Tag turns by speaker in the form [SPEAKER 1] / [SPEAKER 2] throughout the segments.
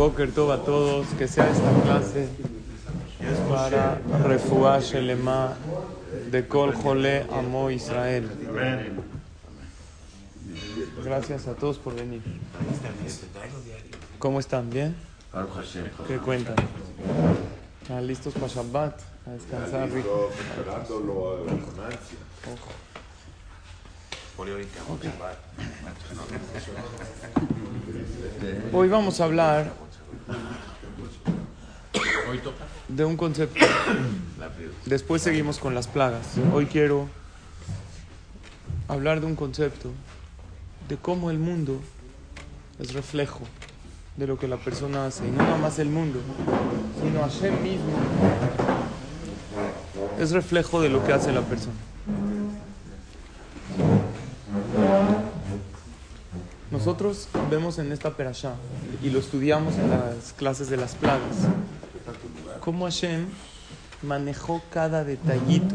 [SPEAKER 1] Boker Tov a todos, que sea esta clase para refugiar Shelema de Kol Jole Amo Israel. Gracias a todos por venir. ¿Cómo están? ¿Bien? ¿Qué cuentan? ¿Están listos para Shabbat? A descansar rico. Hoy vamos a hablar de un concepto. Después seguimos con las plagas. Hoy quiero hablar de un concepto de cómo el mundo es reflejo de lo que la persona hace. Y no nada más el mundo, sino Hashem mismo es reflejo de lo que hace la persona. Nosotros vemos en esta perashá y lo estudiamos en las clases de las plagas, cómo Hashem manejó cada detallito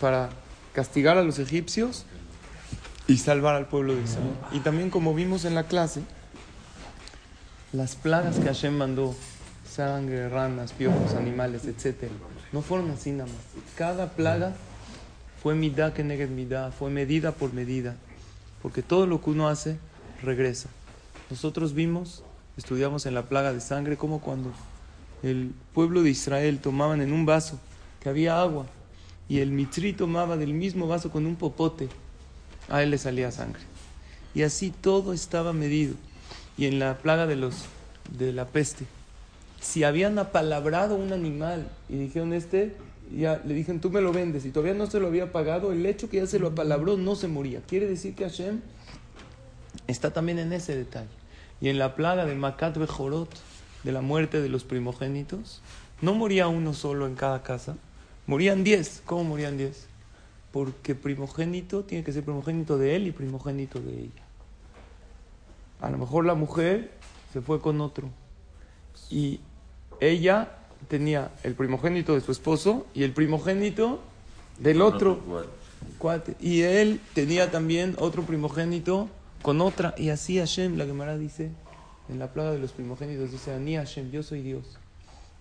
[SPEAKER 1] para castigar a los egipcios y salvar al pueblo de Israel. Y también como vimos en la clase, las plagas que Hashem mandó, sangre, ranas, piojos, animales, etc., no fueron así nada más. Cada plaga fue midá que negue midá, fue medida por medida, porque todo lo que uno hace regresa. Nosotros vimos, estudiamos en la plaga de sangre, como cuando el pueblo de Israel tomaban en un vaso que había agua y el mitri tomaba del mismo vaso con un popote, a él le salía sangre. Y así todo estaba medido. Y en la plaga de los de la peste, si habían apalabrado un animal y dijeron este, ya le dijeron tú me lo vendes y todavía no se lo había pagado, el hecho que ya se lo apalabró no se moría. Quiere decir que Hashem está también en ese detalle. Y en la plaga de Makat Bejorot, de la muerte de los primogénitos, no moría uno solo en cada casa, morían diez. ¿Cómo morían diez? Porque primogénito tiene que ser primogénito de él y primogénito de ella. A lo mejor la mujer se fue con otro y ella tenía el primogénito de su esposo y el primogénito del otro cuate. Y él tenía también otro primogénito con otra. Y así Hashem, la Gemara dice, en la plaga de los primogénitos, dice, Ani Hashem, yo soy Dios.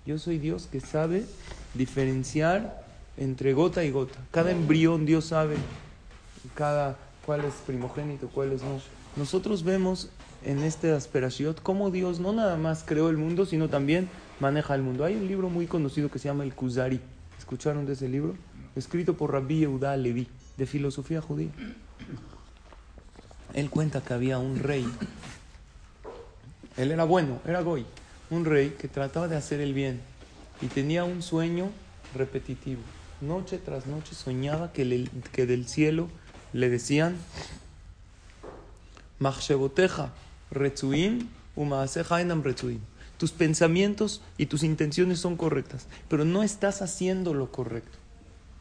[SPEAKER 1] Yo soy Dios que sabe diferenciar entre gota y gota. Cada embrión Dios sabe cada cuál es primogénito, cuál es no. Nosotros vemos en este asperación cómo Dios no nada más creó el mundo, sino también maneja el mundo. Hay un libro muy conocido que se llama El Kuzari. ¿Escucharon de ese libro? Escrito por Rabbi Yehuda Levi, de filosofía judía. Él cuenta que había un rey. Él era bueno, era Goy. Un rey que trataba de hacer el bien y tenía un sueño repetitivo. Noche tras noche soñaba que, le- que del cielo le decían Machsheboteja retzuim umaaseja enam retzuim. Tus pensamientos y tus intenciones son correctas, pero no estás haciendo lo correcto.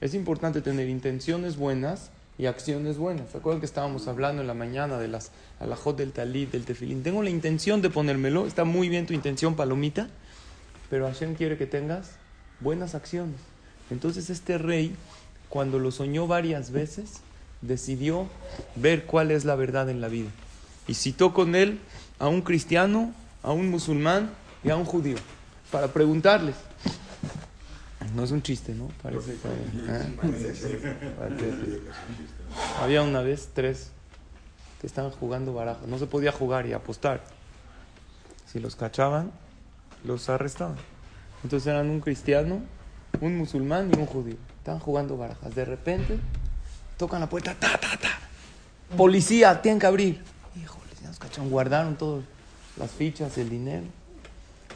[SPEAKER 1] Es importante tener intenciones buenas y acciones buenas. ¿Se que estábamos hablando en la mañana de las alajot del talit, del tefilín? Tengo la intención de ponérmelo, está muy bien tu intención, palomita, pero Hashem quiere que tengas buenas acciones. Entonces este rey, cuando lo soñó varias veces, decidió ver cuál es la verdad en la vida. Y citó con él a un cristiano, a un musulmán y a un judío, para preguntarles. No es un chiste, ¿no? Parece que... ¿eh? Había una vez tres que estaban jugando baraja. No se podía jugar y apostar. Si los cachaban, los arrestaban. Entonces eran un cristiano, un musulmán y un judío. Estaban jugando barajas. De repente tocan la puerta, ta, ta, ta. Policía, tienen que abrir. Híjole, nos cacharon. Guardaron todas las fichas, el dinero.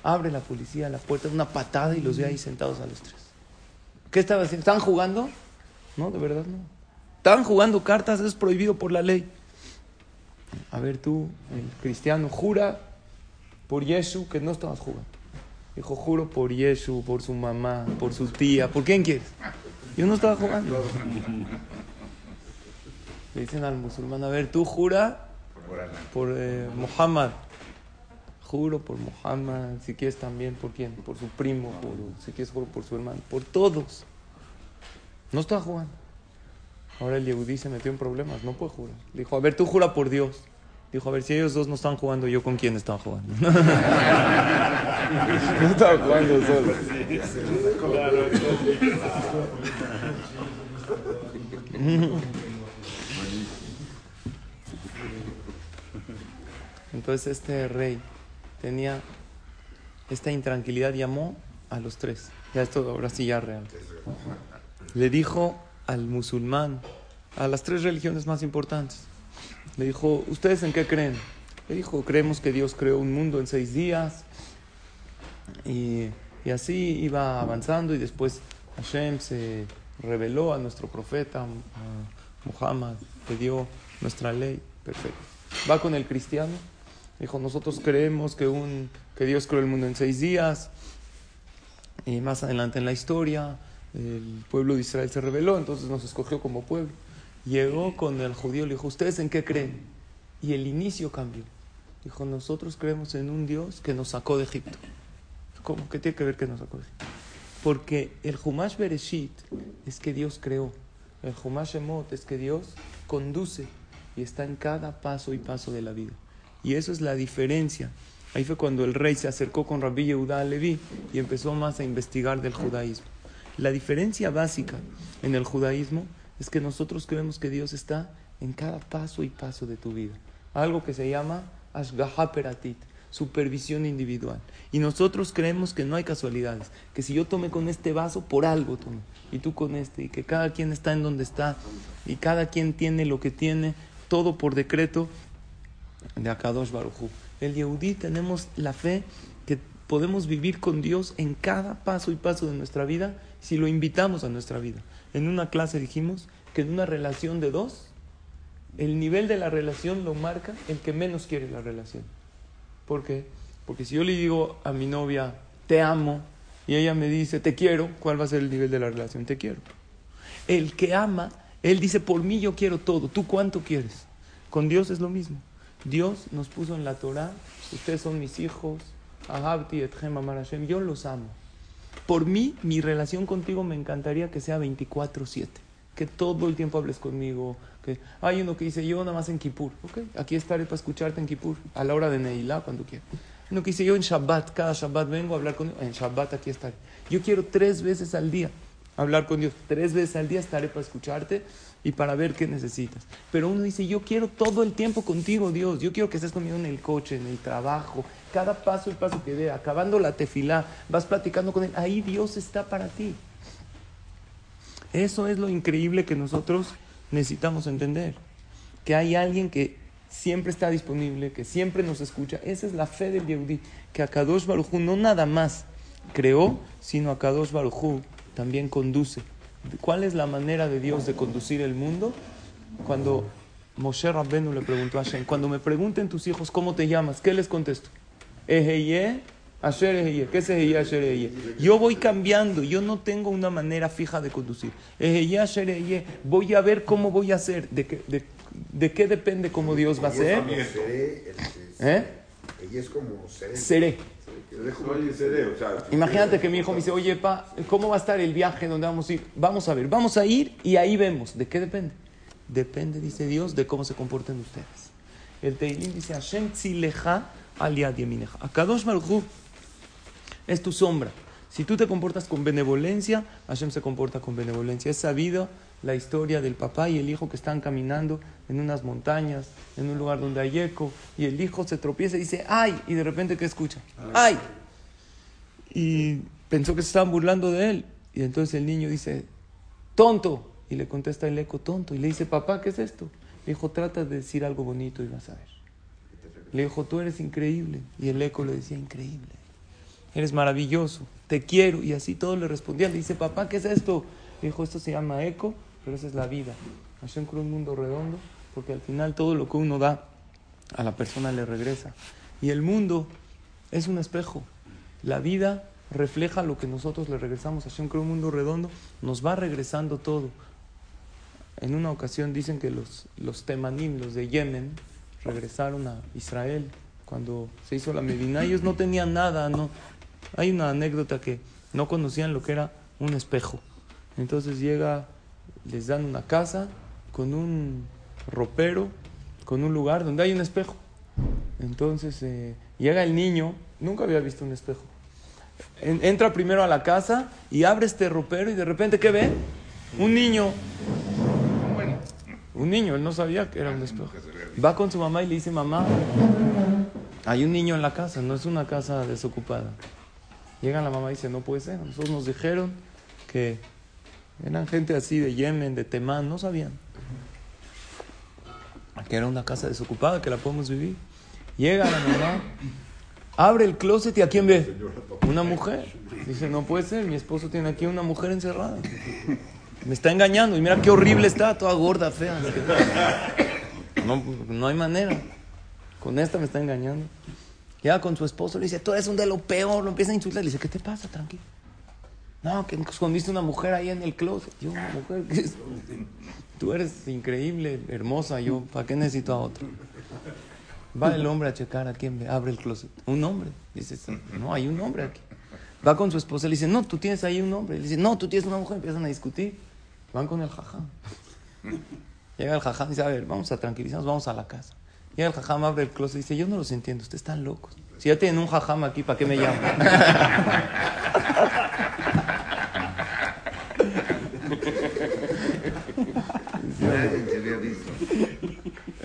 [SPEAKER 1] Abre la policía la puerta, una patada y los ve ahí sentados a los tres. ¿Qué estaban haciendo? ¿Estaban jugando? No, de verdad no. Estaban jugando cartas, es prohibido por la ley. A ver tú, el cristiano, jura por Yeshu, que no estabas jugando. Dijo, juro por Yeshu, por su mamá, por su tía, ¿por quién quieres? Yo no estaba jugando. Le dicen al musulmán, a ver, tú jura por eh, Muhammad. Juro por Muhammad, si quieres también, ¿por quién? Por su primo, por, si quieres juro por su hermano, por todos. No estaba jugando. Ahora el Yehudí se metió en problemas, no puede jurar. Dijo, a ver, tú jura por Dios. Dijo, a ver, si ellos dos no están jugando, ¿yo con quién estaba jugando? no estaba jugando solo. Entonces este rey tenía esta intranquilidad, llamó a los tres. Ya esto ahora sí ya real. Le dijo al musulmán, a las tres religiones más importantes, le dijo, ¿ustedes en qué creen? Le dijo, creemos que Dios creó un mundo en seis días. Y, y así iba avanzando y después Hashem se reveló a nuestro profeta, a Muhammad, le dio nuestra ley. Perfecto. Va con el cristiano. Dijo, nosotros creemos que, un, que Dios creó el mundo en seis días. Y más adelante en la historia, el pueblo de Israel se rebeló, entonces nos escogió como pueblo. Llegó con el judío, le dijo, ¿ustedes en qué creen? Y el inicio cambió. Dijo, nosotros creemos en un Dios que nos sacó de Egipto. ¿Cómo? ¿Qué tiene que ver que nos sacó de Egipto? Porque el Humash Bereshit es que Dios creó. El Humash Emot es que Dios conduce y está en cada paso y paso de la vida. Y eso es la diferencia. Ahí fue cuando el rey se acercó con Rabbi Yehuda Levi y empezó más a investigar del judaísmo. La diferencia básica en el judaísmo es que nosotros creemos que Dios está en cada paso y paso de tu vida. Algo que se llama Ashgaha Peratit, supervisión individual. Y nosotros creemos que no hay casualidades, que si yo tomé con este vaso, por algo tomé, y tú con este, y que cada quien está en donde está, y cada quien tiene lo que tiene, todo por decreto de Akadosh Baruchu. El Yehudí tenemos la fe que podemos vivir con Dios en cada paso y paso de nuestra vida si lo invitamos a nuestra vida. En una clase dijimos que en una relación de dos, el nivel de la relación lo marca el que menos quiere la relación. ¿Por qué? Porque si yo le digo a mi novia, te amo, y ella me dice, te quiero, ¿cuál va a ser el nivel de la relación? Te quiero. El que ama, él dice, por mí yo quiero todo, ¿tú cuánto quieres? Con Dios es lo mismo. Dios nos puso en la Torah, ustedes son mis hijos, Ahabti etchem amar Hashem, yo los amo. Por mí, mi relación contigo me encantaría que sea 24-7, que todo el tiempo hables conmigo, que hay uno que dice yo nada más en Kippur, ok, aquí estaré para escucharte en Kippur, a la hora de Neilá, cuando quieras. Uno que dice yo en Shabbat, cada Shabbat vengo a hablar contigo, en Shabbat aquí estaré. Yo quiero tres veces al día hablar con Dios, tres veces al día estaré para escucharte y para ver qué necesitas. Pero uno dice, yo quiero todo el tiempo contigo, Dios. Yo quiero que estés conmigo en el coche, en el trabajo, cada paso y paso que dé, acabando la tefilá, vas platicando con Él. Ahí Dios está para ti. Eso es lo increíble que nosotros necesitamos entender. Que hay alguien que siempre está disponible, que siempre nos escucha. Esa es la fe del Yehudi. Que Akadosh Barujú no nada más creó, sino Akadosh Barujú también conduce. ¿Cuál es la manera de Dios de conducir el mundo? Cuando Moshe Rabbenu le preguntó a Hashem, cuando me pregunten tus hijos cómo te llamas, ¿qué les contesto? Eheye, Asher Eheye. ¿Qué es Eheye, Asher Eheye? Yo voy cambiando, yo no tengo una manera fija de conducir. Eheye, Asher Eheye. Voy a ver cómo voy a hacer. ¿De qué, de, de qué depende cómo Dios va a hacer?
[SPEAKER 2] ¿Eh? Ella es como seré.
[SPEAKER 1] Seré.
[SPEAKER 2] O sea,
[SPEAKER 1] Imagínate que mi hijo me dice, oye, pa, ¿cómo va a estar el viaje donde vamos a ir? Vamos a ver, vamos a ir y ahí vemos. ¿De qué depende? Depende, dice Dios, de cómo se comporten ustedes. El Teilín dice, Hashem tzileja aliad yemineja. Akadosh Baruj es tu sombra. Si tú te comportas con benevolencia, Hashem se comporta con benevolencia. Es sabido la historia del papá y el hijo que están caminando en unas montañas, en un lugar donde hay eco, y el hijo se tropieza y dice, ¡ay! Y de repente, ¿qué escucha? ¡ay! Y pensó que se estaban burlando de él. Y entonces el niño dice, tonto. Y le contesta el eco, tonto. Y le dice, papá, ¿qué es esto? Le dijo, trata de decir algo bonito y vas a ver. Le dijo, tú eres increíble. Y el eco le decía, increíble. Eres maravilloso. Te quiero. Y así todos le respondían. Le dice, papá, ¿qué es esto? Le dijo, esto se llama eco, pero esa es la vida. Hashem creó un mundo redondo porque al final todo lo que uno da a la persona le regresa. Y el mundo es un espejo. La vida refleja lo que nosotros le regresamos. Hashem creó un mundo redondo, nos va regresando todo. En una ocasión dicen que los, los temanim, los de Yemen, regresaron a Israel cuando se hizo la Medina. Ellos no tenían nada, no. Hay una anécdota que no conocían lo que era un espejo. Entonces llega, les dan una casa con un ropero, con un lugar donde hay un espejo. Entonces eh, llega el niño, nunca había visto un espejo. entra primero a la casa y abre este ropero y de repente, ¿qué ve? Un niño. Un niño, él no sabía que era un espejo. Va con su mamá y le dice, mamá, hay un niño en la casa, no es una casa desocupada. Llega la mamá y dice, no puede ser. Nosotros nos dijeron que eran gente así de Yemen, de Temán, no sabían. Que era una casa desocupada, que la podemos vivir. Llega la mamá, abre el closet y ¿a quién ve? Una mujer. Dice, no puede ser, mi esposo tiene aquí una mujer encerrada. Me está engañando y mira qué horrible está, toda gorda, fea. No, no hay manera. Con esta me está engañando. Llega con su esposo, le dice, tú eres un de lo peor, lo empieza a insultar. Le dice, ¿qué te pasa? Tranquilo. No, que escondiste una mujer ahí en el closet. Yo, mujer, tú eres increíble, hermosa, yo, ¿para qué necesito a otro? Va el hombre a checar a quién abre el closet. Un hombre. Dice, no, hay un hombre aquí. Va con su esposa, le dice, no, tú tienes ahí un hombre. Le dice, no, tú tienes una mujer. Empiezan a discutir. Van con el jajam. Llega el jajam y dice, a ver, vamos a tranquilizarnos, vamos a la casa. Y el jajam abre el closet y dice, yo no los entiendo, ustedes están locos. Si ya tienen un jajam aquí, ¿para qué me llaman?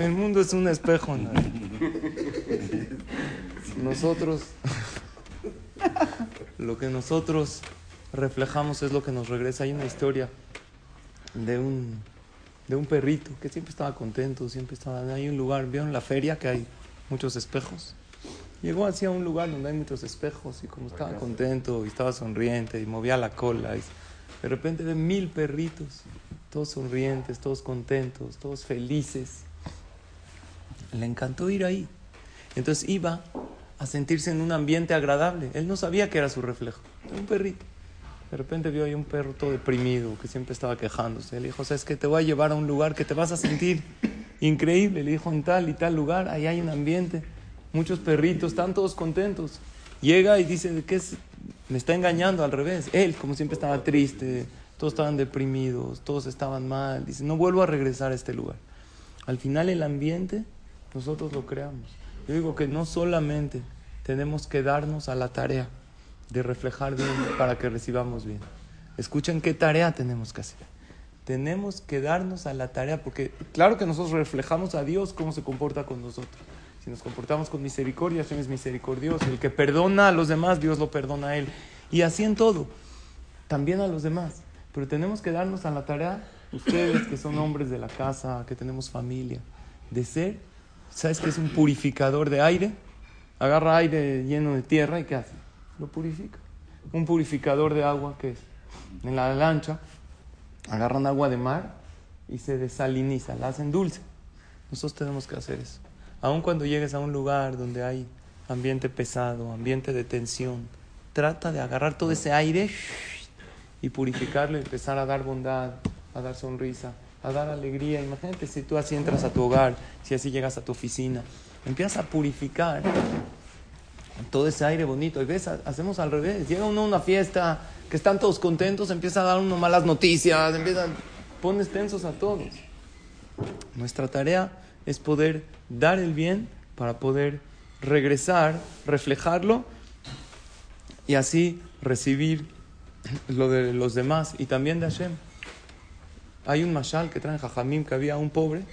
[SPEAKER 1] El mundo es un espejo. Nosotros, lo que nosotros reflejamos es lo que nos regresa. Hay una historia de un de un perrito que siempre estaba contento, siempre estaba... Hay un lugar, vieron la feria que hay muchos espejos. Llegó hacia un lugar donde hay muchos espejos y como estaba contento y estaba sonriente y movía la cola, y de repente ve mil perritos, todos sonrientes, todos contentos, todos felices. Le encantó ir ahí. Entonces iba a sentirse en un ambiente agradable. Él no sabía que era su reflejo. Un perrito. De repente vio ahí un perro todo deprimido que siempre estaba quejándose. Le dijo, ¿sabes que Te voy a llevar a un lugar que te vas a sentir increíble. Le dijo, en tal y tal lugar, ahí hay un ambiente. Muchos perritos, están todos contentos. Llega y dice, ¿qué es? Me está engañando al revés. Él, como siempre, estaba triste. Todos estaban deprimidos, todos estaban mal. Dice, no vuelvo a regresar a este lugar. Al final el ambiente, nosotros lo creamos. Yo digo que no solamente tenemos que darnos a la tarea de reflejar bien para que recibamos bien. Escuchen qué tarea tenemos que hacer. Tenemos que darnos a la tarea, porque claro que nosotros reflejamos a Dios cómo se comporta con nosotros. Si nos comportamos con misericordia, Hashem es misericordioso. El que perdona a los demás, Dios lo perdona a él. Y así en todo, también a los demás. Pero tenemos que darnos a la tarea, ustedes que son hombres de la casa, que tenemos familia, de ser, ¿sabes qué es un purificador de aire? Agarra aire lleno de tierra y ¿qué hace? lo purifica. Un purificador de agua que es en la lancha, agarran agua de mar y se desaliniza, la hacen dulce. Nosotros tenemos que hacer eso. Aun cuando llegues a un lugar donde hay ambiente pesado, ambiente de tensión, trata de agarrar todo ese aire y purificarlo y empezar a dar bondad, a dar sonrisa, a dar alegría. Imagínate si tú así entras a tu hogar, si así llegas a tu oficina, empiezas a purificar todo ese aire bonito. Y ves, hacemos al revés. Llega uno a una fiesta, que están todos contentos, empieza a dar uno malas noticias, empiezan, pones tensos a todos. Nuestra tarea es poder dar el bien para poder regresar, reflejarlo y así recibir lo de los demás y también de Hashem. Hay un mashal que trae en Jajamim que había un pobre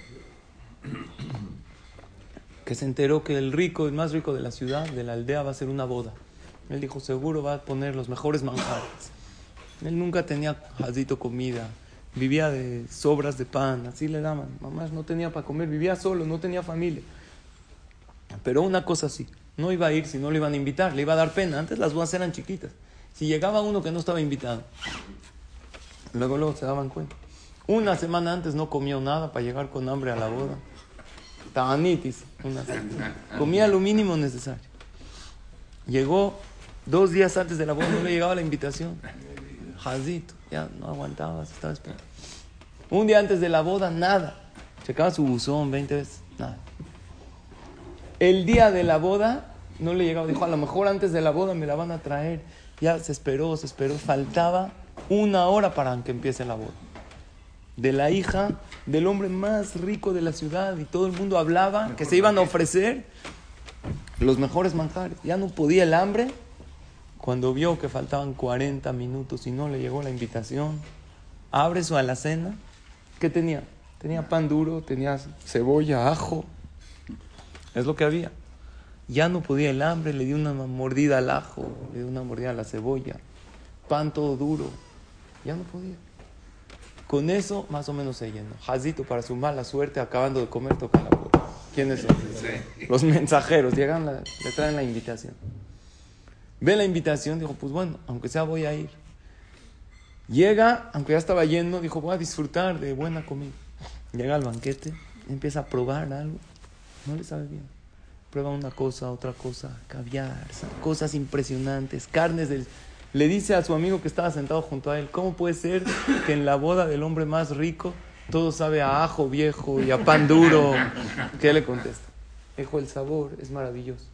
[SPEAKER 1] que se enteró que el rico, el más rico de la ciudad, de la aldea, va a hacer una boda. Él dijo, seguro va a poner los mejores manjares. Él nunca tenía jazito comida, vivía de sobras de pan, así le daban. Mamá no tenía para comer, vivía solo, no tenía familia. Pero una cosa sí, no iba a ir si no le iban a invitar, le iba a dar pena. Antes las bodas eran chiquitas. Si llegaba uno que no estaba invitado, luego luego se daban cuenta. Una semana antes no comió nada para llegar con hambre a la boda. Ta'anitis. Comía lo mínimo necesario. Llegó dos días antes de la boda, no le llegaba la invitación. Jazito, ya no aguantaba, se estaba esperando. Un día antes de la boda, nada. Checaba su buzón 20 veces, nada. El día de la boda no le llegaba. Dijo, a lo mejor antes de la boda me la van a traer. Ya se esperó, se esperó. Faltaba una hora para que empiece la boda. De la hija del hombre más rico de la ciudad y todo el mundo hablaba que se iban a ofrecer los mejores manjares. Ya no podía el hambre. Cuando vio que faltaban 40 minutos y no le llegó la invitación, abre su alacena. ¿Qué tenía? Tenía pan duro, tenía cebolla, ajo. Es lo que había. Ya no podía el hambre, le dio una mordida al ajo, le dio una mordida a la cebolla. Pan todo duro. Ya no podía. Con eso más o menos se llenó. Jazito, para su mala suerte, acabando de comer, toca la puerta. ¿Quiénes son? Los mensajeros. Llegan, le traen la invitación. Ve la invitación, dijo, pues bueno, aunque sea voy a ir. Llega, aunque ya estaba yendo, dijo, voy a disfrutar de buena comida. Llega al banquete, empieza a probar algo. No le sabe bien. Prueba una cosa, otra cosa, caviar, cosas impresionantes, carnes del le dice a su amigo que estaba sentado junto a él, ¿cómo puede ser que en la boda del hombre más rico todo sabe a ajo viejo y a pan duro? ¿Qué le contesta? Dijo, el sabor es maravilloso.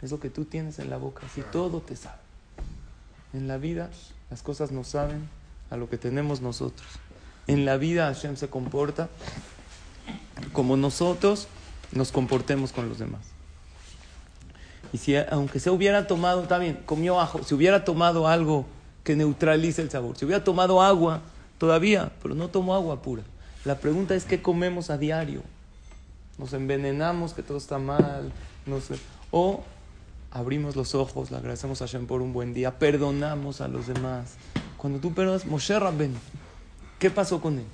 [SPEAKER 1] Es lo que tú tienes en la boca, si todo te sabe. En la vida las cosas no saben a lo que tenemos nosotros. En la vida Hashem se comporta como nosotros nos comportemos con los demás. Y si, aunque se hubiera tomado, bien, comió ajo, si hubiera tomado algo que neutralice el sabor, si hubiera tomado agua, todavía, pero no tomó agua pura. La pregunta es qué comemos a diario. Nos envenenamos, que todo está mal, no sé. O abrimos los ojos, le agradecemos a Hashem por un buen día, perdonamos a los demás. Cuando tú perdonas, Moshe Rabben, ¿qué pasó con él?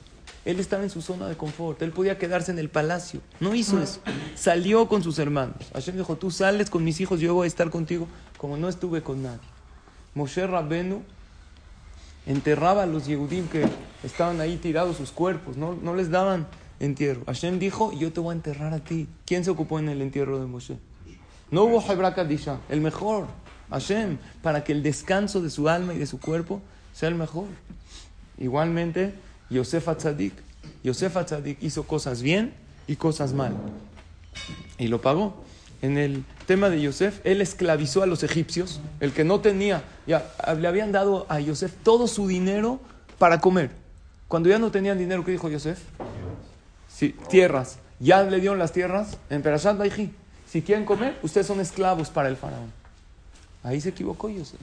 [SPEAKER 1] Él estaba en su zona de confort, él podía quedarse en el palacio. No hizo eso. Salió con sus hermanos. Hashem dijo, tú sales con mis hijos, yo voy a estar contigo como no estuve con nadie. Moshe Rabbenu enterraba a los Yehudim que estaban ahí tirados sus cuerpos, no, no les daban entierro. Hashem dijo, yo te voy a enterrar a ti. ¿Quién se ocupó en el entierro de Moshe? No hubo Hebra Kadisha, el mejor, Hashem, para que el descanso de su alma y de su cuerpo sea el mejor. Igualmente, Yosef Atzadik. Hizo cosas bien y cosas mal. Y lo pagó. En el tema de Yosef, él esclavizó a los egipcios, el que no tenía, ya le habían dado a Yosef todo su dinero para comer. Cuando ya no tenían dinero, ¿qué dijo Yosef? Tierras. Ya le dieron las tierras en Perashat Baijí. Si quieren comer, ustedes son esclavos para el faraón. Ahí se equivocó Yosef.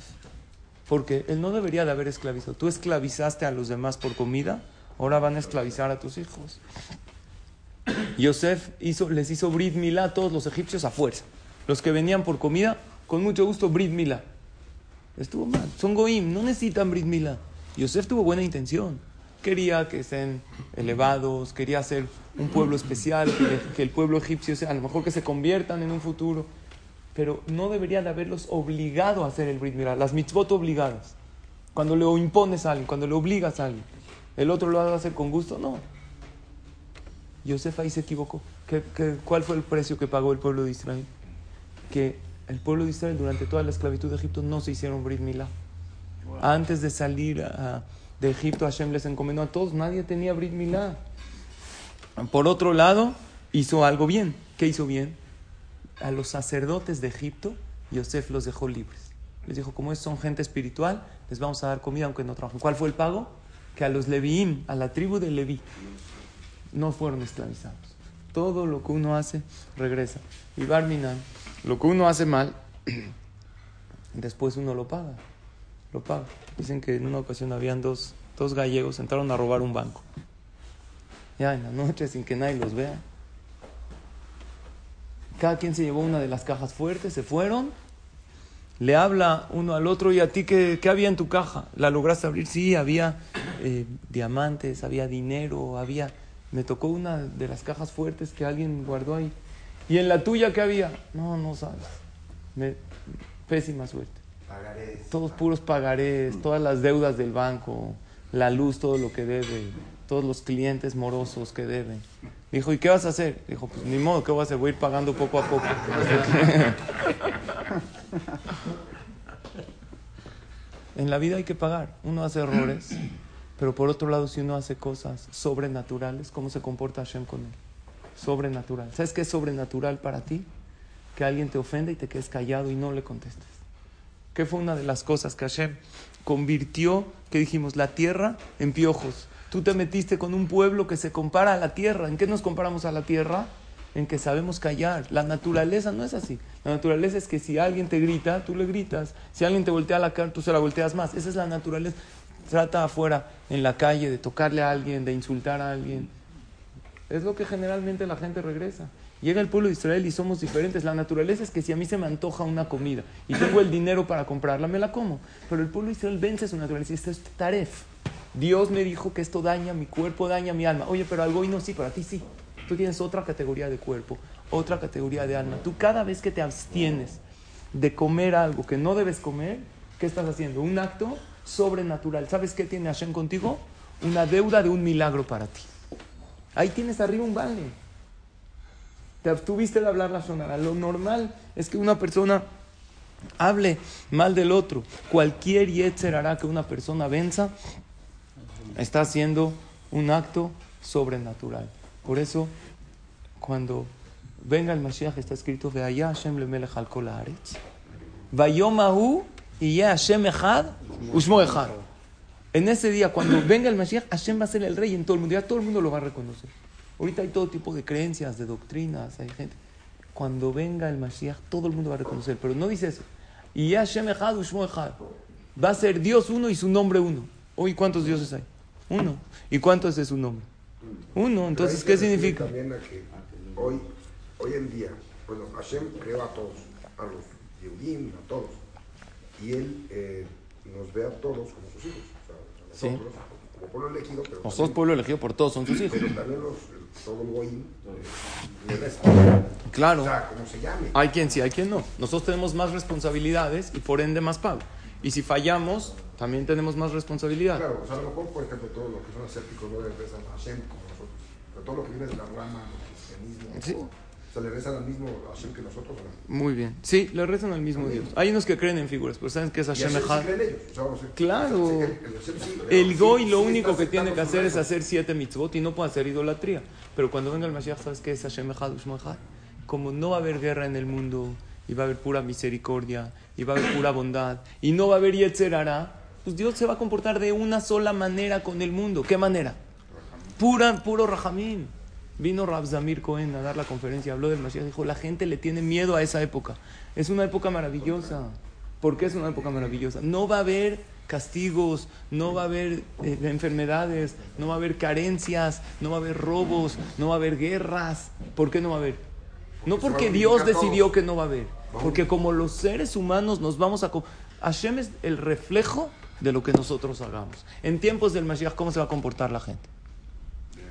[SPEAKER 1] Porque él no debería de haber esclavizado. Tú esclavizaste a los demás por comida, ahora van a esclavizar a tus hijos. Yosef hizo, les hizo Brit Milá a todos los egipcios a fuerza. Los que venían por comida, con mucho gusto, Brit Milá. Estuvo mal. Son Goim, no necesitan Brit Milá. Yosef tuvo buena intención. Quería que estén elevados, quería ser un pueblo especial, que, el pueblo egipcio sea, a lo mejor que se conviertan en un futuro. Pero no debería de haberlos obligado a hacer el Brit Milá. Las mitzvot obligadas. Cuando le impones a alguien, cuando le obligas a alguien. ¿El otro lo va a hacer con gusto? No. Yosef ahí se equivocó. cuál fue el precio que pagó el pueblo de Israel? Que el pueblo de Israel durante toda la esclavitud de Egipto no se hicieron Brit Milá. Antes de salir de Egipto, Hashem les encomendó a todos, nadie tenía Brit Milá. Por otro lado, hizo algo bien. ¿Qué hizo bien? A los sacerdotes de Egipto, Yosef los dejó libres. Les dijo, como son gente espiritual, les vamos a dar comida aunque no trabajen. ¿Cuál fue el pago? Que a los Leviim, a la tribu de Leví, no fueron esclavizados. Todo lo que uno hace regresa. Y Barminan, lo que uno hace mal, después uno lo paga. Lo paga. Dicen que en una ocasión habían dos, dos gallegos, entraron a robar un banco. Ya en la noche, sin que nadie los vea. Cada quien se llevó una de las cajas fuertes, se fueron. Le habla uno al otro, ¿y a ti qué, qué había en tu caja? ¿La lograste abrir? Sí, había eh, diamantes, había dinero, había me tocó una de las cajas fuertes que alguien guardó ahí. ¿Y en la tuya qué había? No, no sabes. Me, pésima suerte. Pagarés. Todos puros pagarés, todas las deudas del banco, la luz, todo lo que debe, todos los clientes morosos que deben. Dijo, ¿y qué vas a hacer? Dijo, pues ni modo, ¿qué voy a hacer? Voy a ir pagando poco a poco. En la vida hay que pagar. Uno hace errores, pero por otro lado, si uno hace cosas sobrenaturales, ¿cómo se comporta Hashem con él? Sobrenatural. ¿Sabes qué es sobrenatural para ti? Que alguien te ofenda y te quedes callado y no le contestes. ¿Qué fue una de las cosas que Hashem convirtió, que dijimos, la tierra en piojos? Tú te metiste con un pueblo que se compara a la tierra. ¿En qué nos comparamos a la tierra? En que sabemos callar. La naturaleza no es así. La naturaleza es que si alguien te grita, tú le gritas. Si alguien te voltea la cara, tú se la volteas más. Esa es la naturaleza. Trata afuera, en la calle, de tocarle a alguien, de insultar a alguien. Es lo que generalmente la gente regresa. Llega el pueblo de Israel y somos diferentes. La naturaleza es que si a mí se me antoja una comida y tengo el dinero para comprarla, me la como. Pero el pueblo de Israel vence su naturaleza. Esto es taref. Dios me dijo que esto daña mi cuerpo, daña mi alma. Oye, pero algo y no sí, para ti sí. Tú tienes otra categoría de cuerpo, otra categoría de alma. Tú cada vez que te abstienes de comer algo que no debes comer, ¿qué estás haciendo? Un acto sobrenatural. ¿Sabes qué tiene Hashem contigo? Una deuda de un milagro para ti. Ahí tienes arriba un vale. Te abstuviste de hablar la sonara. Lo normal es que una persona hable mal del otro. Cualquier yetzer hará que una persona venza está haciendo un acto sobrenatural. Por eso, cuando venga el Mashiach, está escrito: Veaya Hashem le melech al kol haaretz. Vayomahu y Hashem echad, ushmo echad. En ese día, cuando venga el Mashiach, Hashem va a ser el rey en todo el mundo. Ya todo el mundo lo va a reconocer. Ahorita hay todo tipo de creencias, de doctrinas, hay gente. Cuando venga el Mashiach, todo el mundo va a reconocer. Pero no dice eso. Y Hashem echad, ushmo echad. Va a ser Dios uno y su nombre uno. Hoy, ¿cuántos dioses hay? Uno. ¿Y cuánto es su nombre? Uno. Entonces, ¿qué significa?
[SPEAKER 2] También hoy, hoy en día, bueno, Hashem creó a todos, a los Yehudim, a todos. Y Él eh, nos ve a todos como sus hijos. O sea, a nosotros, como pueblo elegido, pero
[SPEAKER 1] Nosotros,
[SPEAKER 2] también,
[SPEAKER 1] pueblo elegido por todos, son sus hijos.
[SPEAKER 2] pero también los, todo el Goim eh, resta.
[SPEAKER 1] Claro.
[SPEAKER 2] O sea, como se llame.
[SPEAKER 1] Hay quien sí, hay quien no. Nosotros tenemos más responsabilidades y por ende más pago. Y si fallamos, también tenemos más responsabilidad.
[SPEAKER 2] Claro, o sea, a lo mejor, por ejemplo, todos los que son escépticos no rezan a Hashem como nosotros. Pero todo lo que viene de la rama, del cristianismo,
[SPEAKER 1] Sí.
[SPEAKER 2] todo, o sea, le rezan al mismo Hashem que nosotros. ¿no?
[SPEAKER 1] Muy bien. Sí, le rezan al mismo Dios. Hay unos que creen en figuras, pero ¿saben qué es Hashem
[SPEAKER 2] decir,
[SPEAKER 1] Claro.
[SPEAKER 2] el-
[SPEAKER 1] Goy lo único que tiene que hacer es hacer siete mitzvot y no puede hacer idolatría. Pero cuando venga el Mashiach, ¿sabes qué es Hashem Echad? Como no va a haber guerra en el mundo, y va a haber pura misericordia, y va a haber pura bondad, y no va a haber Yetzer pues Dios se va a comportar de una sola manera con el mundo. ¿Qué manera? Pura, puro Rahamim. Vino Rab Zamir Cohen a dar la conferencia, habló del Mashiach, dijo, la gente le tiene miedo a esa época. Es una época maravillosa. ¿Por qué es una época maravillosa? No va a haber castigos, no va a haber eh, enfermedades, no va a haber carencias, no va a haber robos, no va a haber guerras. ¿Por qué no va a haber? No
[SPEAKER 2] Porque
[SPEAKER 1] Dios decidió que no va a haber. Porque como los seres humanos nos vamos a... Hashem es el reflejo de lo que nosotros hagamos. En tiempos del Mashiach, ¿cómo se va a comportar la gente?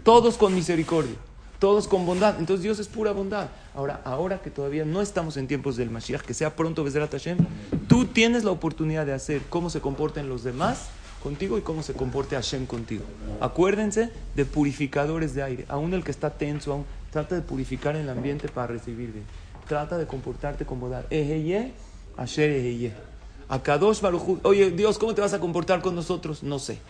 [SPEAKER 1] Todos con misericordia, todos con bondad. Entonces Dios es pura bondad. Ahora, ahora que todavía no estamos en tiempos del Mashiach, que sea pronto Bezrat Hashem, tú tienes la oportunidad de hacer cómo se comporten los demás contigo y cómo se comporte Hashem contigo. Acuérdense de purificadores de aire. Aún el que está tenso, aún, trata de purificar el ambiente para recibir bien. Trata de comportarte con bondad. Eheye, Asher Eheye. Akadosh Baruj Hu. Oye, Dios, ¿cómo te vas a comportar con nosotros? No sé.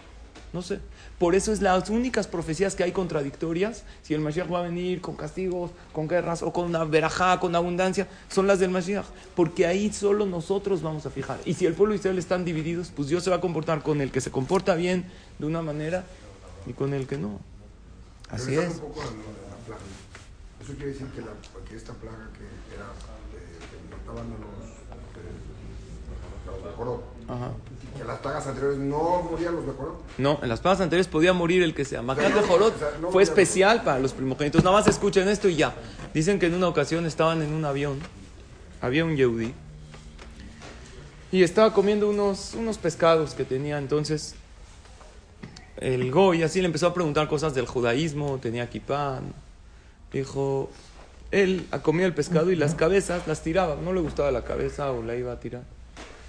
[SPEAKER 1] No sé. Por eso es las únicas profecías que hay contradictorias. Si el Mashiach va a venir con castigos, con guerras o con una verajá, con abundancia, son las del Mashiach. Porque ahí solo nosotros vamos a fijar. Y si el pueblo de Israel están divididos, pues Dios se va a comportar con el que se comporta bien de una manera y con el que no. Así es.
[SPEAKER 2] un poco a lo de la plaga. Eso quiere decir que, la, que esta plaga que era eh, que mataban a los, eh, los Que las plagas anteriores no morían los Becorot.
[SPEAKER 1] No, en las plagas anteriores podía morir el que sea. Macat de Jorot fue especial para los primogénitos. Nada más escuchen esto y ya. Dicen que en una ocasión estaban en un avión, había un Yehudi, y estaba comiendo unos, unos pescados que tenía. Entonces, el Goy así le empezó a preguntar cosas del judaísmo, tenía kipá. Dijo, él comía el pescado y las cabezas las tiraba. No le gustaba la cabeza o la iba a tirar.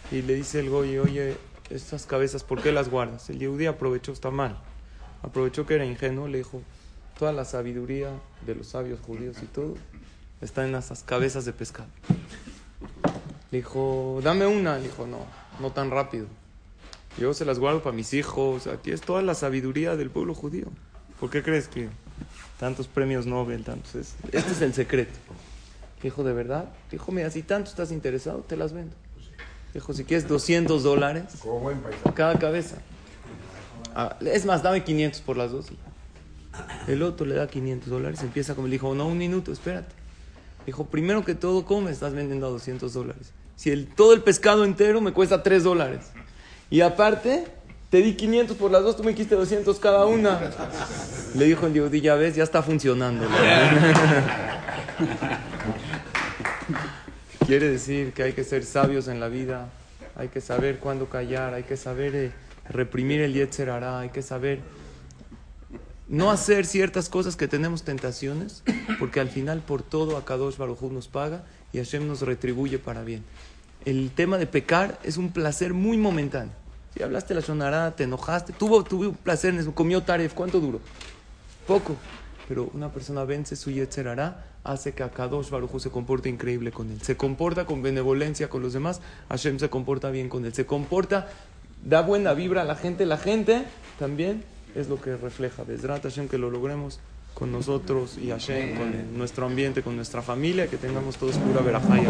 [SPEAKER 1] Y le dice el Goy, oye, estas cabezas, ¿por qué las guardas? El Yehudi aprovechó, está mal. Aprovechó que era ingenuo, le dijo, toda la sabiduría de los sabios judíos y todo está en esas cabezas de pescado. Le dijo, dame una. Le dijo, no, no tan rápido. Yo se las guardo para mis hijos. Aquí es toda la sabiduría del pueblo judío. ¿Por qué crees que tantos premios Nobel, tantos? este es el secreto. Dijo, ¿de verdad? Dijo, mira, si tanto estás interesado, te las vendo. Dijo, si quieres 200 dólares, cada cabeza. Ah, es más, dame 500 por las dos. El otro le da 500 dólares, empieza como le dijo, no, un minuto, espérate. Dijo, primero que todo, ¿cómo me estás vendiendo a 200 dólares? Si el, todo el pescado entero me cuesta 3 dólares. Y aparte, te di 500 por las dos, tú me quiste 200 cada una. Le dijo el Yehudi, ya ves, ya está funcionando. Quiere decir que hay que ser sabios en la vida, hay que saber cuándo callar, hay que saber eh, reprimir el Yetzer hará, hay que saber no hacer ciertas cosas que tenemos tentaciones, porque al final por todo Akadosh Baruj nos paga y Hashem nos retribuye para bien. El tema de pecar es un placer muy momentáneo. Si hablaste la sonará, te enojaste, tuvo, tuvo un placer, comió taref, ¿cuánto duró? Poco. Pero una persona vence su yetzerará, hace que Akadosh Baruj se comporte increíble con él. Se comporta con benevolencia con los demás, Hashem se comporta bien con él. Se comporta, da buena vibra a la gente, la gente también es lo que refleja. Besrat Hashem que lo logremos con nosotros y Hashem, con nuestro ambiente, con nuestra familia, que tengamos todos pura verajaya.